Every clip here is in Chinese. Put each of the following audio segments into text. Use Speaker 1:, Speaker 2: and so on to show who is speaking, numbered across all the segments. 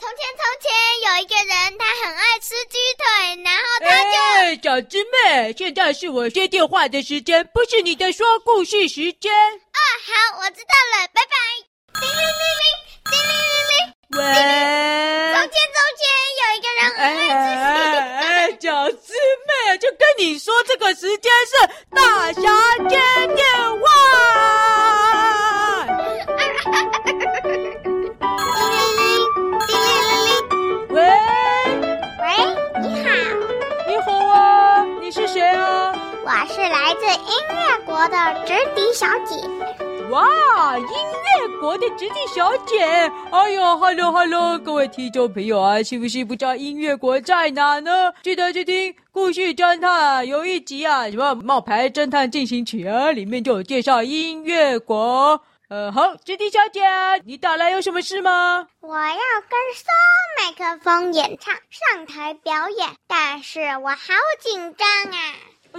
Speaker 1: 从前从前有一个人，他很爱吃鸡腿，然后他就……
Speaker 2: 哎，小师妹，现在是我接电话的时间，不是你的说故事时间。
Speaker 1: 哦，好，我知道了，拜拜。叮铃铃铃，叮铃铃铃。
Speaker 2: 喂。
Speaker 1: 从前从前有一个人很爱吃鸡腿。
Speaker 2: 哎，哎，哎，小师妹，就跟你说，这个时间是大侠接
Speaker 1: 电话。自音乐国的直笛小姐。
Speaker 2: 哇，音乐国的直笛小姐！哎呦哈喽哈喽，各位听众朋友啊，是不是不知道音乐国在哪呢？记得去听《故事侦探》有一集啊，什么《冒牌侦探进行曲》啊，里面就有介绍音乐国。呃，好，直笛小姐，你打来有什么事吗？
Speaker 1: 我要跟收麦克风演唱，上台表演，但是我好紧张啊！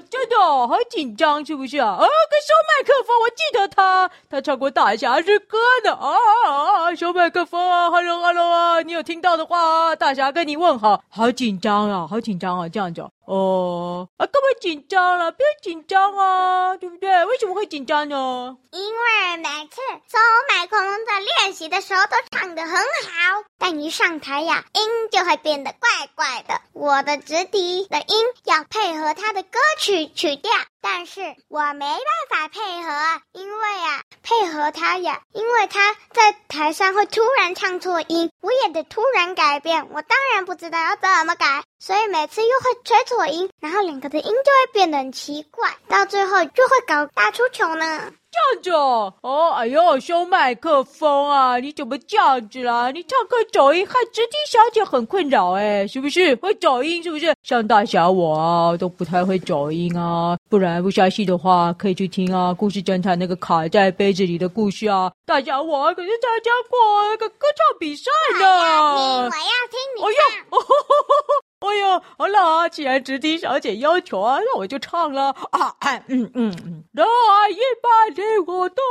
Speaker 2: 真的，好紧张是不是啊？啊，跟收麦克风，我记得他，他唱过《大侠之歌》呢。啊啊啊！收麦克风啊，Hello Hello 啊，你有听到的话，大侠跟你问好。好紧张啊，好紧张啊，这样子。哦啊，干嘛紧张了？不要紧张啊，对不对？为什么会紧张呢？
Speaker 1: 因为每次收麦克风在练习的时候都唱得很好，但一上台呀，音就会变得怪怪的。我的直笛的音要配合他的歌曲曲调，但是我没办法配合，因为呀，配合他呀，因为他在台上会突然唱错音，我也得突然改变，我当然不知道要怎么改。所以每次又会吹错音，然后两个的音就会变得很奇怪，到最后就会搞大出糗呢。
Speaker 2: 这样子哦，哦，哎呦，收麦克风啊，你怎么这样子啦？你唱歌走音，害直笛小姐很困扰哎，是不是？会走音是不是？像大侠我啊，都不太会走音啊。不然不相信的话，可以去听啊，故事侦探那个卡在杯子里的故事啊。大侠我可是参加过那个歌唱比赛的。
Speaker 1: 我要听，我要听你唱。哎呦，哦呵呵
Speaker 2: 呵哎呦，好了啊！既然直听小姐要求啊，那我就唱了啊！嗯嗯嗯，那一把烈火多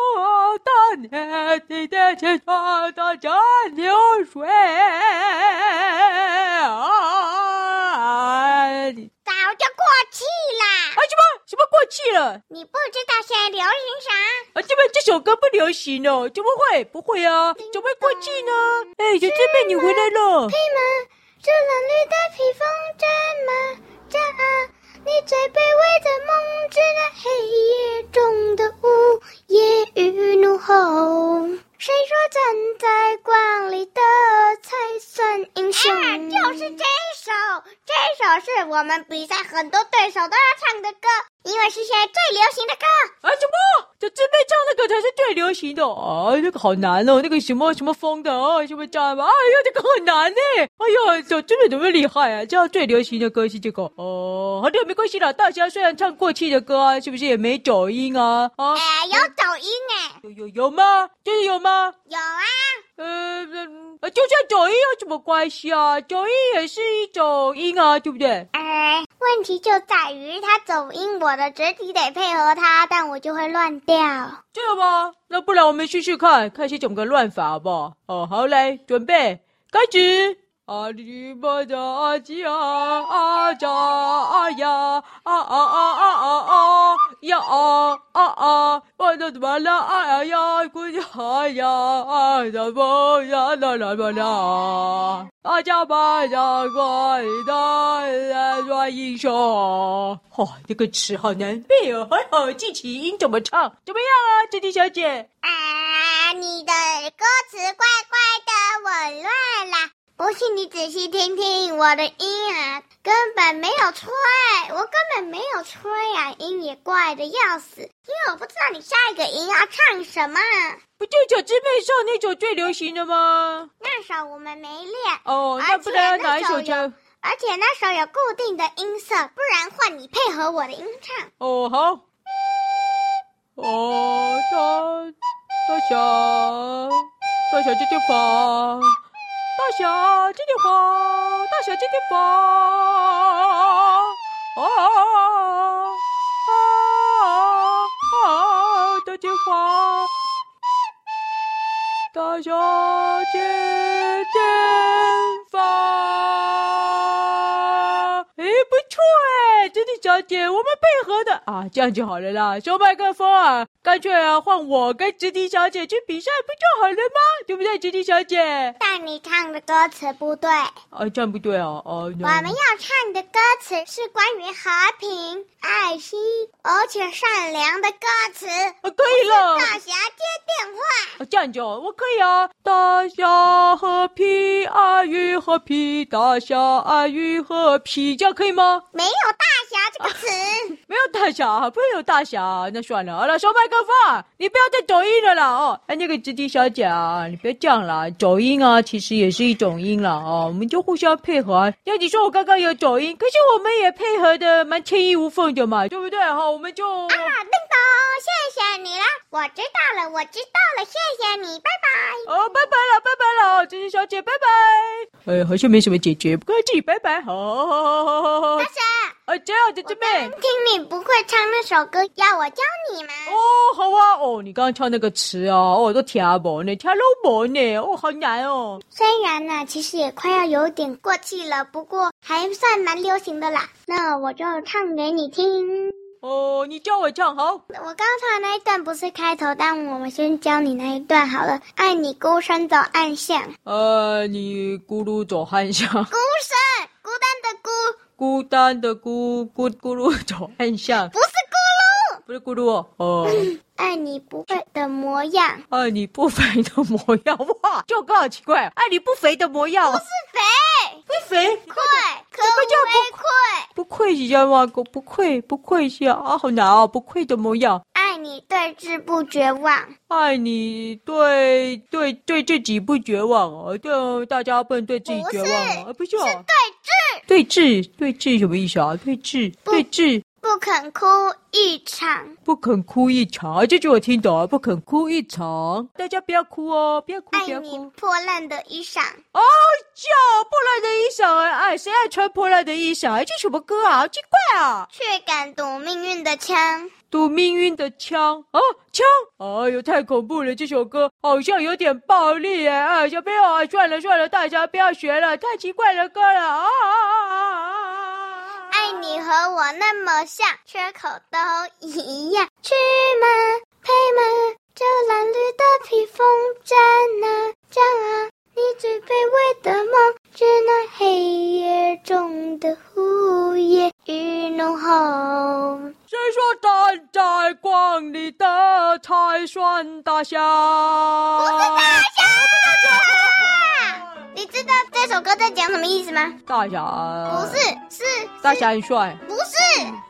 Speaker 2: 大年纪的前方大江流水啊！
Speaker 1: 早就过气啦！
Speaker 2: 啊什么什么过气了？
Speaker 1: 你不知道现在流行啥？
Speaker 2: 啊，这么这首歌不流行哦，怎么会？不会啊？怎么会过气呢？哎，小师妹你回来了。
Speaker 1: 这褴褛的披风战马，战啊你最卑微的梦，只那黑夜中的呜夜与怒吼。谁说站在光里的才算英雄？啊，就是这首，这首是我们比赛很多对手都要唱的歌。因为是现在最流行的歌
Speaker 2: 啊！什么？这准备唱那个才是最流行的啊！那个好难哦，那个什么什么风的啊，什么叫什么？哎呀，这个很难呢！哎呀，这真的怎么厉害啊？这样最流行的歌是这个哦。好的，没关系啦。大家虽然唱过气的歌啊，是不是也没走音啊？啊，
Speaker 1: 哎，有走音哎！
Speaker 2: 有有有吗？真的有吗？
Speaker 1: 有啊。
Speaker 2: 呃，就算走音有什么关系啊？走音也是一种音啊，对不对？
Speaker 1: 哎，问题就在于他走音，我的肢体得配合他，但我就会乱掉。
Speaker 2: 这样吗？那不然我们试试看，看是怎么个乱法好不好？哦，好嘞，准备，开始。阿里巴巴阿吉啊阿扎阿呀啊啊啊啊啊啊呀啊啊啊！我的妈啦啊呀！姑娘呀啊！怎么呀啦啦啦啦！阿家巴家怪的软英雄。哇，这个词好难背哦，还好记起音怎么唱？怎么样啊，珍妮小姐？
Speaker 1: 啊，你的歌词怪怪的，紊乱啦。不信你仔细听听我的音啊，根本没有吹，我根本没有吹啊，音也怪的要死，因为我不知道你下一个音要唱什么。
Speaker 2: 不就小师妹上那首最流行的吗？
Speaker 1: 那首我们没练
Speaker 2: 哦，那不然哪一首唱？
Speaker 1: 而且那首有固定的音色，不然换你配合我的音唱。
Speaker 2: 哦，好。哦，大大侠，大侠接电话。大侠接电话，大侠接电话，啊啊啊啊，这样就好了啦。收麦克风啊，干脆啊，换我跟直笛小姐去比赛不就好了吗？对不对，直笛小姐？
Speaker 1: 但你唱的歌词不对。
Speaker 2: 啊，这样不对哦。哦，
Speaker 1: 我们要唱的歌词是关于和平、爱心，而且善良的歌词。
Speaker 2: 啊，可以了。
Speaker 1: 大侠接电话。
Speaker 2: 啊，这样就我可以啊。大侠和平，爱与和皮，大侠爱与和皮，这样可以吗？
Speaker 1: 没有大侠这个词，
Speaker 2: 没有大侠，不会有大侠，那算了。好了，收麦克风，你不要再走音了啦哦。哎，那个直笛小姐啊，你不要这样啦，走音啊，其实也是一种音了哦。我们就互相配合啊。要你说我刚刚有走音，可是我们也配合的蛮天衣无缝的嘛，对不对？哈，我们就啊，
Speaker 1: 叮咚，谢谢你啦，我知道了，我知道了，谢谢你，拜拜。
Speaker 2: 哦，拜拜了，拜拜了，直笛小姐，拜拜。哎，好像没什么解决，不客气，拜拜。好，好，好，好，好，好。大
Speaker 1: 侠，
Speaker 2: 啊，这样子这边。
Speaker 1: 听你不会唱那首歌，要我教你吗？
Speaker 2: 哦，好啊。哦，你刚刚唱那个词哦，我都听不呢，听不懂呢，哦，好难哦。
Speaker 1: 虽然呢，其实也快要有点过气了，不过还算蛮流行的啦。那我就唱给你听。
Speaker 2: 哦，你教我唱好。
Speaker 1: 我刚唱的那一段不是开头，但我们先教你那一段好了。爱你孤身走暗巷。
Speaker 2: 爱你孤独走暗巷。孤
Speaker 1: 身，孤单的孤。
Speaker 2: 孤单的孤，咕咕噜走暗巷。
Speaker 1: 不是咕噜，
Speaker 2: 不是咕噜哦。哦。
Speaker 1: 爱你不肥的模样。
Speaker 2: 爱你不肥的模样。哇，这个好奇怪。爱你不肥的模样。
Speaker 1: 不是肥，
Speaker 2: 不肥。
Speaker 1: 愧，可不叫不愧。
Speaker 2: 不愧是冤枉狗？不愧，不愧是啊，好难哦。不愧的模样。
Speaker 1: 爱你对峙不绝望。
Speaker 2: 爱你对对对自己不绝望哦。对，大家不能对自己绝望哦。不是，是对
Speaker 1: 峙。
Speaker 2: 对峙，对峙什么意思啊？对峙，对峙。
Speaker 1: 不肯哭一场，
Speaker 2: 不肯哭一场，这句我听懂啊！不肯哭一场，大家不要哭哦，不要哭，不要哭。
Speaker 1: 爱你破烂的衣裳，
Speaker 2: 哦，叫破烂的衣裳哎，哎，谁爱穿破烂的衣裳？哎，这什么歌啊？好奇怪啊！
Speaker 1: 却敢赌命运的枪，
Speaker 2: 赌命运的枪啊，枪！哎呦，太恐怖了！这首歌好像有点暴力哎，哎，小朋友啊，算了算了，大家不要学了，太奇怪的歌了啊啊啊啊啊！
Speaker 1: 爱你和我那么像，缺口都一样。去吗？配吗？这蓝绿的披风战啊，战啊，你最卑微的梦，是那黑夜中的呜咽与怒吼。
Speaker 2: 谁说站在光里的才算大侠？
Speaker 1: 不是大侠。你知道这首歌在讲什么意思吗？
Speaker 2: 大侠
Speaker 1: 不，是
Speaker 2: 大侠很帅。
Speaker 1: 不是，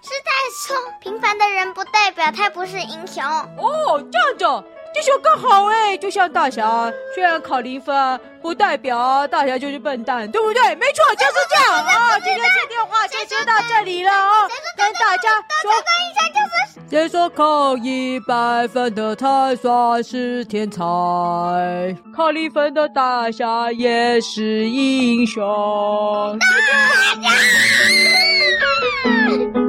Speaker 1: 是在说平凡的人不代表他不是英雄。
Speaker 2: 哦，这样子，这首歌好哎，就像大侠虽然考零分，不代表大侠就是笨蛋，对不对？没错，就是这样啊。今天接电话就说到这里了啊，跟大家说一下就是。谁说考一百分的才算是天才？考零分的大侠也是英雄。Yeah!